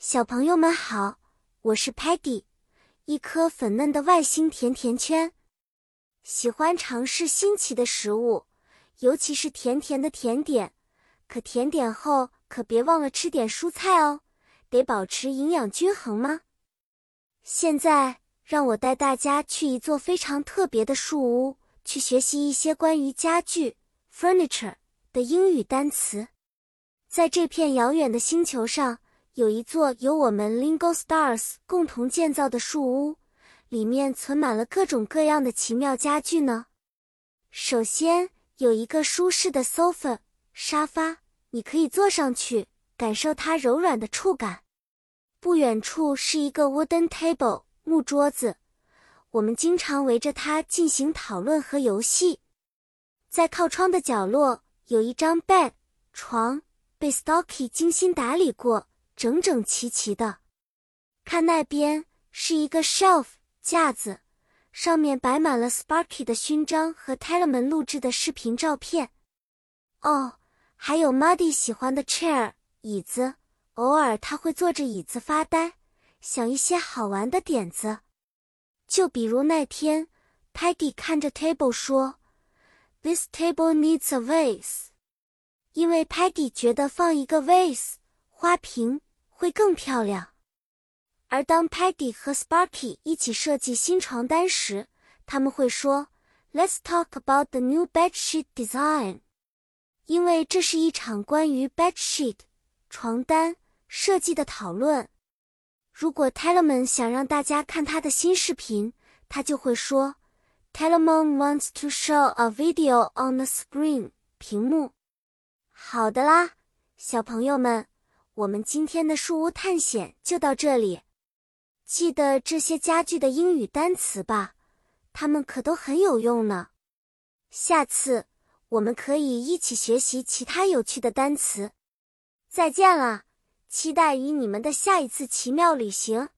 小朋友们好，我是 Patty，一颗粉嫩的外星甜甜圈，喜欢尝试新奇的食物，尤其是甜甜的甜点。可甜点后可别忘了吃点蔬菜哦，得保持营养均衡吗？现在让我带大家去一座非常特别的树屋，去学习一些关于家具 （furniture） 的英语单词。在这片遥远的星球上。有一座由我们 Lingo Stars 共同建造的树屋，里面存满了各种各样的奇妙家具呢。首先有一个舒适的 sofa 沙发，你可以坐上去，感受它柔软的触感。不远处是一个 wooden table 木桌子，我们经常围着它进行讨论和游戏。在靠窗的角落有一张 bed 床，被 Stocky 精心打理过。整整齐齐的，看那边是一个 shelf 架子，上面摆满了 Sparky 的勋章和 Tellerman 录制的视频照片。哦，还有 Muddy 喜欢的 chair 椅子，偶尔他会坐着椅子发呆，想一些好玩的点子。就比如那天，Peggy 看着 table 说：“This table needs a vase。”因为 Peggy 觉得放一个 vase 花瓶。会更漂亮。而当 Paddy 和 Sparky 一起设计新床单时，他们会说：“Let's talk about the new bed sheet design。”因为这是一场关于 bed sheet 床单设计的讨论。如果 Telemon 想让大家看他的新视频，他就会说：“Telemon wants to show a video on the screen 屏幕。”好的啦，小朋友们。我们今天的树屋探险就到这里，记得这些家具的英语单词吧，它们可都很有用呢。下次我们可以一起学习其他有趣的单词。再见了，期待与你们的下一次奇妙旅行。